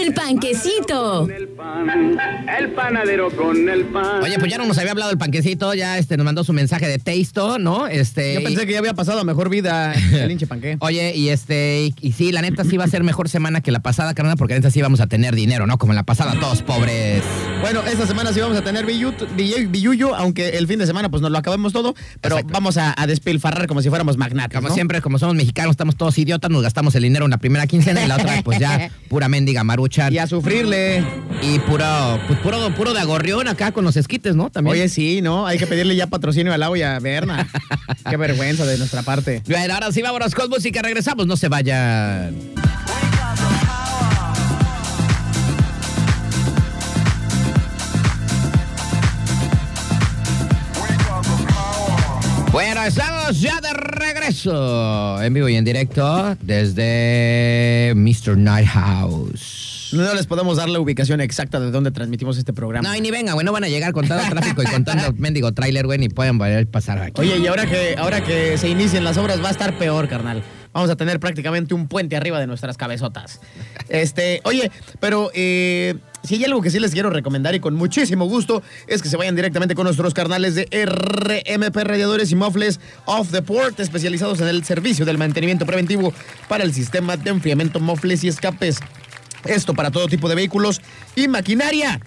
El Panquecito. el pan, el panadero con el pan. Oye, pues ya no nos había hablado el panquecito, ya este nos mandó su mensaje de texto, ¿no? Este. Yo pensé y- que ya había pasado a mejor vida el hinche panqué. Oye, y este, y, y sí, la neta sí va a ser mejor semana que la pasada, carnal, porque la neta sí vamos a tener dinero, ¿no? Como en la pasada, todos pobres. Bueno, esta semana sí vamos a tener billuyo, aunque el fin de semana pues nos lo acabemos todo, pero Exacto. vamos a, a despilfarrar como si fuéramos magnates, Como ¿no? siempre, como somos mexicanos, estamos todos idiotas, nos gastamos el dinero en la primera quincena y la otra, pues ya, pura mendiga maruchan. Y a sufrirle. Y puro, pues puro, puro de agorrión acá con los esquites, ¿no? También. Oye, sí, ¿no? Hay que pedirle ya patrocinio al agua y a Berna. Qué vergüenza de nuestra parte. Bueno, ahora sí vámonos con música, regresamos, no se vayan. Bueno, estamos ya de regreso, en vivo y en directo, desde Mr. Night House. No les podemos dar la ubicación exacta de dónde transmitimos este programa. No, y ni venga, güey, no van a llegar con tanto tráfico y con tanto mendigo tráiler, güey, ni pueden poder pasar aquí. Oye, y ahora que, ahora que se inicien las obras va a estar peor, carnal. Vamos a tener prácticamente un puente arriba de nuestras cabezotas. Este, oye, pero eh, si hay algo que sí les quiero recomendar y con muchísimo gusto es que se vayan directamente con nuestros carnales de RMP Radiadores y Mofles Off the Port, especializados en el servicio del mantenimiento preventivo para el sistema de enfriamiento, mofles y escapes. Esto para todo tipo de vehículos y maquinaria.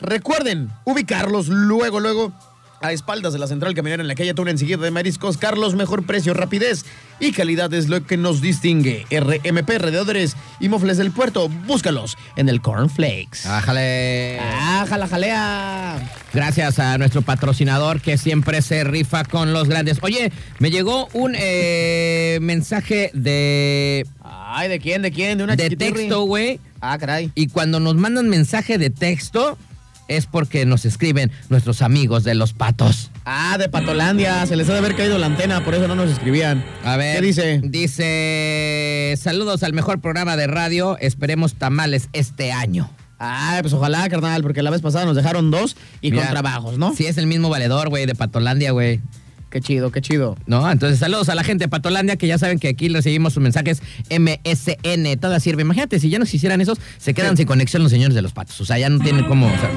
Recuerden ubicarlos luego, luego a espaldas de la central camionera en la calle Tuna enseguida de Mariscos. Carlos, mejor precio, rapidez y calidad es lo que nos distingue. RMP, Radiadores y Mofles del Puerto. Búscalos en el Cornflakes. Ájale. ¡Ah, jala, jalea! Gracias a nuestro patrocinador que siempre se rifa con los grandes. Oye, me llegó un eh, mensaje de, Ay, ¿de quién? ¿De quién? De una de texto, güey. Ah, caray. Y cuando nos mandan mensaje de texto es porque nos escriben nuestros amigos de los patos. Ah, de Patolandia. Se les ha de haber caído la antena, por eso no nos escribían. A ver. ¿Qué dice? Dice, saludos al mejor programa de radio. Esperemos tamales este año. Ay, pues ojalá, carnal, porque la vez pasada nos dejaron dos y Mira, con trabajos, ¿no? Sí, es el mismo valedor, güey, de Patolandia, güey. Qué chido, qué chido. ¿No? Entonces, saludos a la gente de Patolandia, que ya saben que aquí recibimos sus mensajes MSN, toda sirve. Imagínate, si ya nos hicieran esos, se quedan sin conexión los señores de los patos. O sea, ya no tienen cómo, o sea,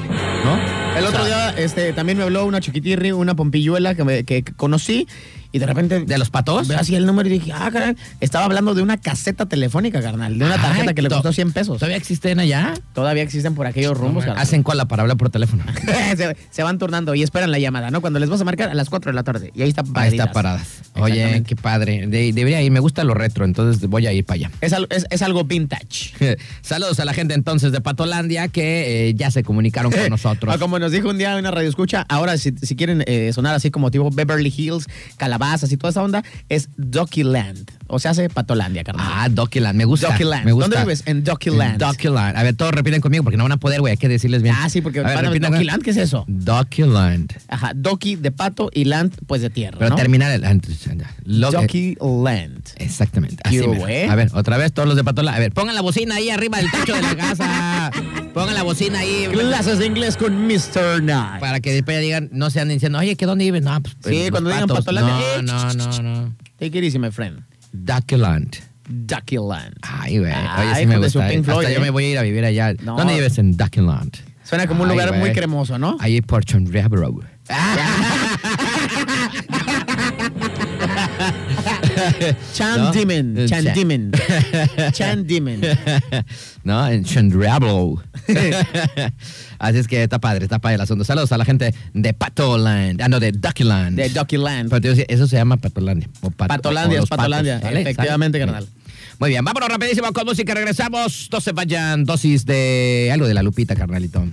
¿no? El otro O sea, día este, también me habló una chiquitirri, una pompilluela que, me- que conocí y de repente... ¿De los patos? Ve así el número y dije, ah, caray, estaba hablando de una caseta telefónica, carnal, de una tarjeta Ay, que le costó 100 pesos. ¿Todavía existen allá? Todavía existen por aquellos rumbos, carnal. Hacen cola para hablar por teléfono. se, se van turnando y esperan la llamada, ¿no? Cuando les vas a marcar a las 4 de la tarde. Y ahí está Ahí está paradas. Oye, qué padre. De- debería ir, me gusta lo retro, entonces voy a ir para allá. Es, es- es algo vintage. Saludos a la gente entonces de Patolandia que eh, ya se comunicaron con nosotros. O como nos dijo un día una radio escucha, ahora si, si quieren eh, sonar así como tipo Beverly Hills, calabazas y toda esa onda, es Doculand. O sea, hace Patolandia, carnal. Ah, Doculand, me gusta. Doculand. Me gusta. ¿Dónde vives? En Doculand. Doculand. A ver, todos repiten conmigo porque no van a poder, güey. Hay que decirles bien. Ah, sí, porque A ver, repitan, Doculand, ¿qué es eso? Doculand. Ajá, Doki de pato y land, pues de tierra. Pero ¿no? terminar el eh, Doculand. Exactamente. Así ¿Qué mero. hubo, eh? A ver, otra vez todos los de Patola. A ver, pongan la bocina ahí arriba del techo de la casa. pongan la bocina ahí. Clases de inglés con Mr. Knight. Para que después digan, no se anden diciendo, oye, ¿qué dónde vives? No, pues. Sí, cuando digan patos. Patolandia, No, eh, no, no, no. Take it easy, my friend. Doculand. Duckyland. Ay, güey. Oye, Ay, sí me gusta. eh. Pink Floyd, Hasta yo eh. me voy a ir a vivir allá. No. ¿Dónde vives en Duckyland? Suena como un Ay, lugar muy cremoso, ¿no? Ahí por Chonriabro. Chandimen, ¿No? Chandimen, Chandimen. no, en Chonriabro. Así es que está padre, está padre el asunto. Saludos a la gente de Patoland. Ah, no, de Duckyland. De Duckyland. Pero te digo, eso se llama Patolandia. o Pat- Patolandia, o es los Patolandia, patos, ¿vale? efectivamente, ¿Sale? carnal. Muy bien, vámonos rapidísimo con música. Regresamos. No se vayan. Dosis de algo de la Lupita, carnalito.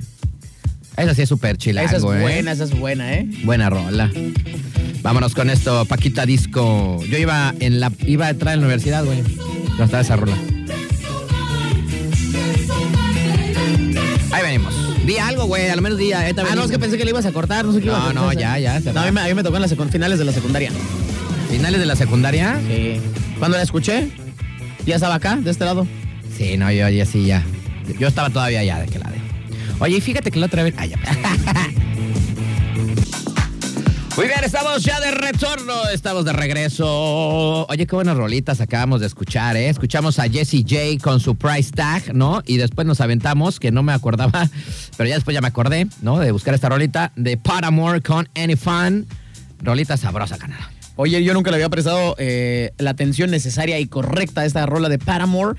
Esa sí es súper chila. Esa es buena, esa es buena, ¿eh? Buena rola. Vámonos con esto, Paquita Disco. Yo iba en la iba a entrar en la universidad, güey. No estaba esa rola. Ahí venimos. Di algo, güey, al menos día. Ah, no, es que pensé que le ibas a cortar, no sé qué ibas a No, no, ya, ya. No, a mí, me, a mí me tocó en las finales de la secundaria. Finales de la secundaria. Sí. Cuando la escuché, ya estaba acá, de este lado. Sí, no, yo ya sí, ya. Yo estaba todavía ya de que la de. Oye, y fíjate que la otra vez. Ya. Muy bien, estamos ya de retorno, estamos de regreso. Oye, qué buenas rolitas acabamos de escuchar, ¿eh? Escuchamos a Jessie J con su price tag, ¿no? Y después nos aventamos, que no me acordaba, pero ya después ya me acordé, ¿no? De buscar esta rolita de Paramore con Any Fun. Rolita sabrosa, canal. Oye, yo nunca le había prestado eh, la atención necesaria y correcta a esta rola de Paramore.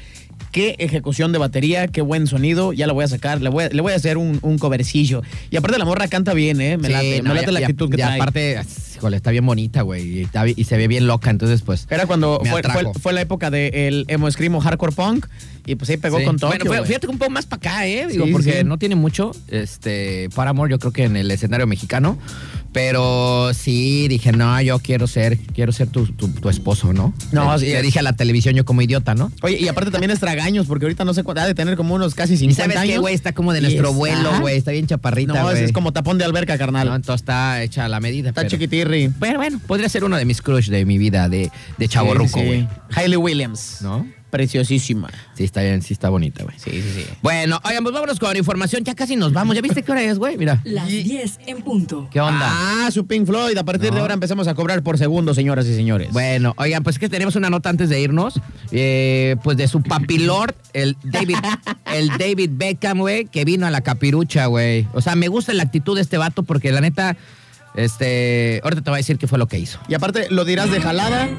Qué ejecución de batería, qué buen sonido. Ya la voy a sacar, le voy a, le voy a hacer un, un covercillo. Y aparte la morra canta bien, ¿eh? Me Sí, late, no, me late ya- la ya- actitud que trae. aparte, híjole, está bien bonita, güey, y, se ve bien loca, entonces pues... Era cuando fue, fue, atrajo. fue la época del emo screamo hardcore punk y pues ahí pegó Sí. con Tokio. Bueno, fue- fíjate que un poco más para acá, ¿eh? Digo, Sí, porque no tiene mucho, este, Paramore, yo creo que en el escenario mexicano. Pero sí, dije, no, yo quiero ser, quiero ser tu, tu- tu esposo, ¿no? No, Le- sí Le es. dije a la televisión yo como idiota, ¿no? Oye, y aparte también es tragaños, porque ahorita no sé cuánto, ha de tener como unos casi Y 50 sabes años. qué, güey, está como de Y nuestro vuelo, güey, está bien chaparrita, No, ese es como tapón de alberca, carnal. No, entonces está hecha a la medida. Está pero- chiquitirri. Bueno, bueno, podría ser uno de mis crush de mi vida, de, de chaborruco, Sí, sí, güey. sí. Hailey Williams. ¿No? Preciosísima. Sí, está bien, sí está bonita, güey. Sí, sí, sí. Bueno, oigan, pues vámonos con información. Ya casi nos vamos. ¿Ya viste qué hora es, güey? Mira. Las 10 en punto. ¿Qué onda? Ah, su Pink Floyd. A partir de ahora empezamos a cobrar por segundo, señoras y señores. Bueno, oigan, pues es que tenemos una nota antes de irnos. eh, pues de su papilord, el David, el David Beckham, güey, que vino a la capirucha, güey. O sea, me gusta la actitud de este vato porque la neta, este, ahorita te voy a decir qué fue lo que hizo. Y aparte lo dirás de jalada,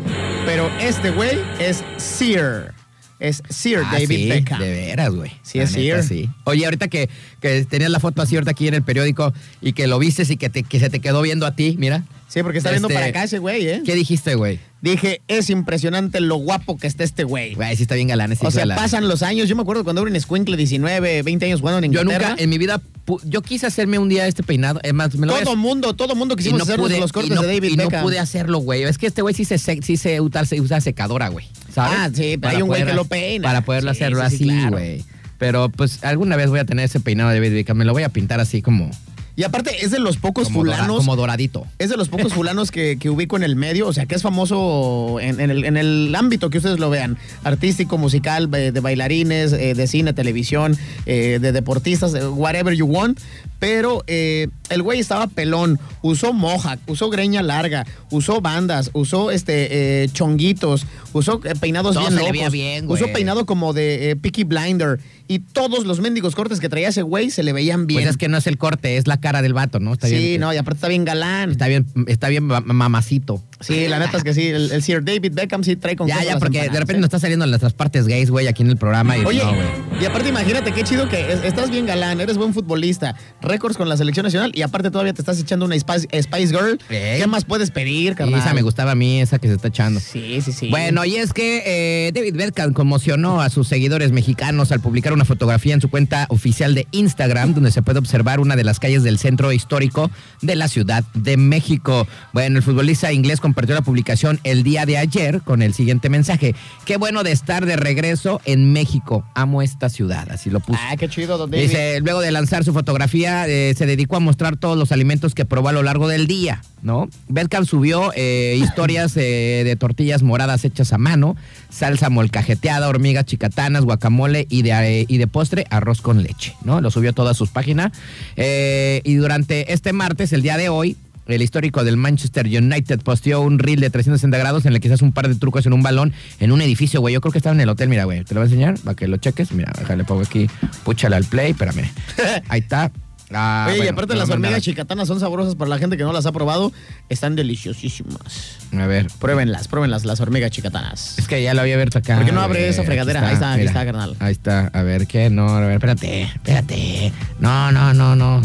pero este güey es Sear. Es Sear Ah, David sí, Beckham. De veras, güey. Sí, La es neta, Sear. sí. Oye, ahorita que, que tenías la foto así ahorita aquí en el periódico y que lo vistes y que, te, que se te quedó viendo a ti, mira. Sí, porque está viendo Este, para acá ese güey, ¿eh? ¿Qué dijiste, güey? Dije, es impresionante lo guapo que está este güey. Güey, sí está bien galán. ese O sea, la- pasan los años. Yo me acuerdo cuando era un escuincle, 19, 20 años jugando en Yo Inglaterra. nunca en mi vida, yo quise hacerme un día este peinado. Es más, me lo todo mundo, todo mundo quisimos no pude, los cortes no, de David y no Beckham. pude hacerlo, güey. Es que este güey sí se, se- sí se usa, se usa secadora, güey. ¿Sabes? Ah, sí, pero hay un güey que lo peina. Para poderlo Sí, hacerlo sí, sí, así, claro. güey. Pero pues alguna vez voy a tener ese peinado de David Beckham. Me lo voy a pintar así como, Y aparte, es de los pocos como, dora- fulanos. como doradito. Es de los pocos fulanos que, que ubico en el medio, o sea, que es famoso en, en el, en el ámbito que ustedes lo vean, artístico, musical, de, de bailarines, eh, de cine, televisión, eh, de deportistas, eh, whatever you want. Pero eh, el güey estaba pelón, usó mohawk, usó greña larga, usó bandas, usó este eh, chonguitos, usó eh, peinados Todo bien se le locos, veía bien, güey. usó peinado como de eh, Peaky Blinder y todos los mendigos cortes que traía ese güey se le veían bien. Pues es que no es el corte, es la cara del vato, ¿no? Está sí, bien. no, y aparte está bien galán. Está bien, está bien ma- mamacito. Sí, la neta es que sí. El, el Sir David Beckham sí trae con Ya, ya, porque de repente ¿eh? nos está saliendo en nuestras partes gays, güey, aquí en el programa. Y Oye, no, y aparte imagínate qué chido que es- estás bien galán, eres buen futbolista, récords con la selección nacional y aparte todavía te estás echando una Spice, Spice Girl. Ey. ¿Qué más puedes pedir, Y carnal? esa me gustaba a mí, esa que se está echando. Sí, sí, sí. Bueno, y es que eh, David Beckham conmocionó a sus seguidores mexicanos al publicar una fotografía en su cuenta oficial de Instagram, donde se puede observar una de las calles del centro histórico de la Ciudad de México. Bueno, el futbolista inglés compartió la publicación el día de ayer con el siguiente mensaje. Qué bueno de estar de regreso en México. Amo esta ciudad. Así lo puso. Ah, qué chido, don David. Dice, luego de lanzar su fotografía, eh, se dedicó a mostrar todos los alimentos que probó a lo largo del día, ¿no? Beckham subió eh, historias eh, de tortillas moradas hechas a mano, salsa molcajeteada, hormigas chicatanas, guacamole y de, y de postre arroz con leche, ¿no? Lo subió a todas sus páginas. Y durante este martes, el día de hoy, el histórico del Manchester United posteó un reel de 360 grados en el que se hace un par de trucos en un balón en un edificio, güey. Yo creo que estaba en el hotel, mira, güey. Te lo voy a enseñar para que lo cheques. Mira, déjale, pongo aquí, púchale al play, espérame. Ahí está. Ah, Oye, y aparte las hormigas chicatanas son sabrosas para la gente que no las ha probado. Están deliciosísimas. A ver, Pruébenlas, pruébenlas, las hormigas chicatanas. es que ya lo había abierto acá. ¿Por qué no abre esa fregadera? Aquí Ahí está, aquí está, carnal. Ahí está. A ver, ¿qué? No, a ver, espérate, espérate. No, no, no, no.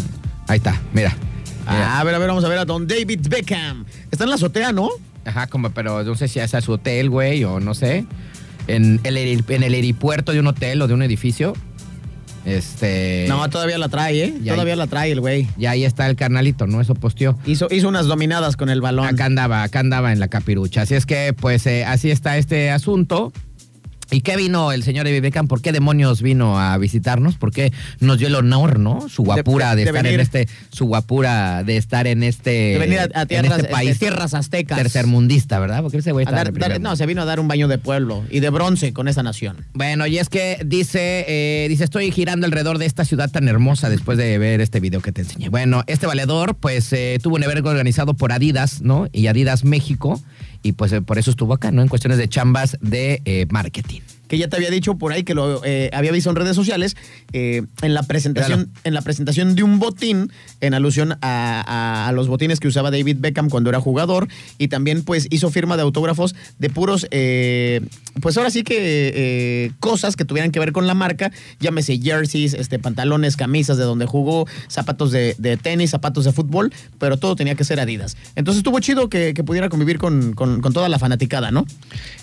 Ahí está, mira. Ah, a ver, a ver, vamos a ver a don David Beckham. Está en la azotea, ¿no? Ajá, como, pero no sé si es a su hotel, güey, o no sé. en el, en el aeropuerto de un hotel o de un edificio. Este. No, todavía la trae, ¿eh? Ya- todavía la trae el güey. Y ahí está el carnalito, ¿no? Eso posteó. Hizo, hizo unas dominadas con el balón. Acá andaba, acá andaba en la capirucha. Así es que, pues, eh, así está este asunto. ¿Y qué vino el señor David Beckham? ¿Por qué demonios vino a visitarnos? ¿Por qué nos dio el honor, no? Su guapura de, de estar venir. en este, su guapura de estar en este, venir a, a en tierras, este país este, tierras aztecas. tercermundista, ¿verdad? Porque ese güey está dar- dar- no, se vino a dar un baño de pueblo y de bronce con esa nación. Bueno, y es que dice, eh, dice, estoy girando alrededor de esta ciudad tan hermosa después de ver este video que te enseñé. Bueno, este valedor, pues, eh, tuvo un evento organizado por Adidas, ¿no? Y Adidas México, y pues eh, por eso estuvo acá, ¿no? En cuestiones de chambas de eh, marketing. que ya te había dicho por ahí que lo eh, había visto en redes sociales eh, en la presentación en la presentación de un botín en alusión a, a- a los botines que usaba David Beckham cuando era jugador y también pues hizo firma de autógrafos de puros eh, pues ahora sí que eh, cosas que tuvieran que ver con la marca llámese jerseys este pantalones camisas de donde jugó zapatos de, de tenis zapatos de fútbol pero todo tenía que ser Adidas entonces estuvo chido que, que pudiera convivir con, con- con toda la fanaticada no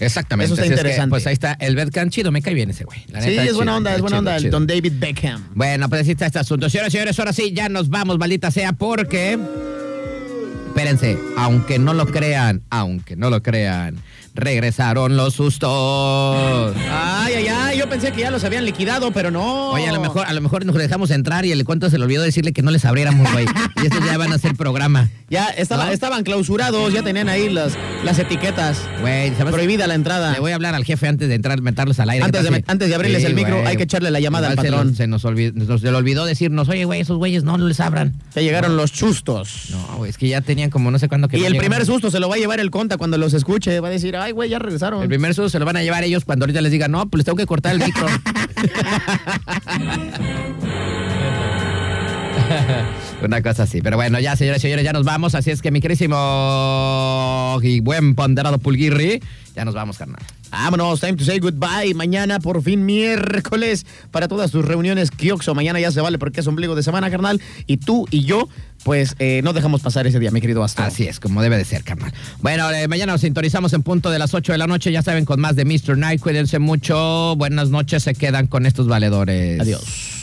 Exactamente. Eso está Así es que, interesante. pues ahí está el Bedcan chido, me cae bien ese güey. La sí neta, es buena onda es buena onda el. Don David Beckham Bueno, pues así está este asunto. Señoras y señores, ahora sí, ya nos vamos, maldita sea, porque. Espérense, aunque no lo crean, aunque no lo crean, regresaron los sustos. Ay, ay, ay, yo pensé que ya los habían liquidado, pero no. Oye, a lo mejor, a lo mejor nos dejamos entrar y el cuento se le olvidó decirle que no les abriéramos, güey. Y estos ya van a hacer programa. Ya estaba- ¿No? estaban clausurados, ya tenían ahí las, las etiquetas. Güey. Prohibida la entrada. Le voy a hablar al jefe antes de entrar, meterlos al aire. Antes ¿Qué tal de antes de abrirles el micro, hay que echarle la llamada al Igual se patrón. nos- Se, nos olvidó, nos, se le olvidó decirnos, oye, güey, esos güeyes no les abran. Ya llegaron los chustos. No, güey, es que ya tenían como no sé cuándo que y no el primer susto se lo va a llevar el conta cuando los escuche. Va a decir, ay, güey, ya regresaron. El primer susto se lo van a llevar ellos cuando ahorita les digan, no, pues les tengo que cortar Una cosa así. Pero bueno, ya, señoras y señores, ya nos vamos. Así es que mi querísimo y buen ponderado Pulguirri, ya nos vamos, carnal. Vámonos, time to say goodbye. Mañana, por fin, miércoles, para todas tus reuniones Kioxo. Mañana ya se vale porque es ombligo de semana, carnal. Y tú y yo, pues, eh, no dejamos pasar ese día, mi querido Astro. Así es, como debe de ser, carnal. Bueno, eh, mañana nos sintonizamos en punto de las 8 de la noche, ya saben, con más de Mr. Night. Cuídense mucho. Buenas noches, se quedan con estos valedores. Adiós.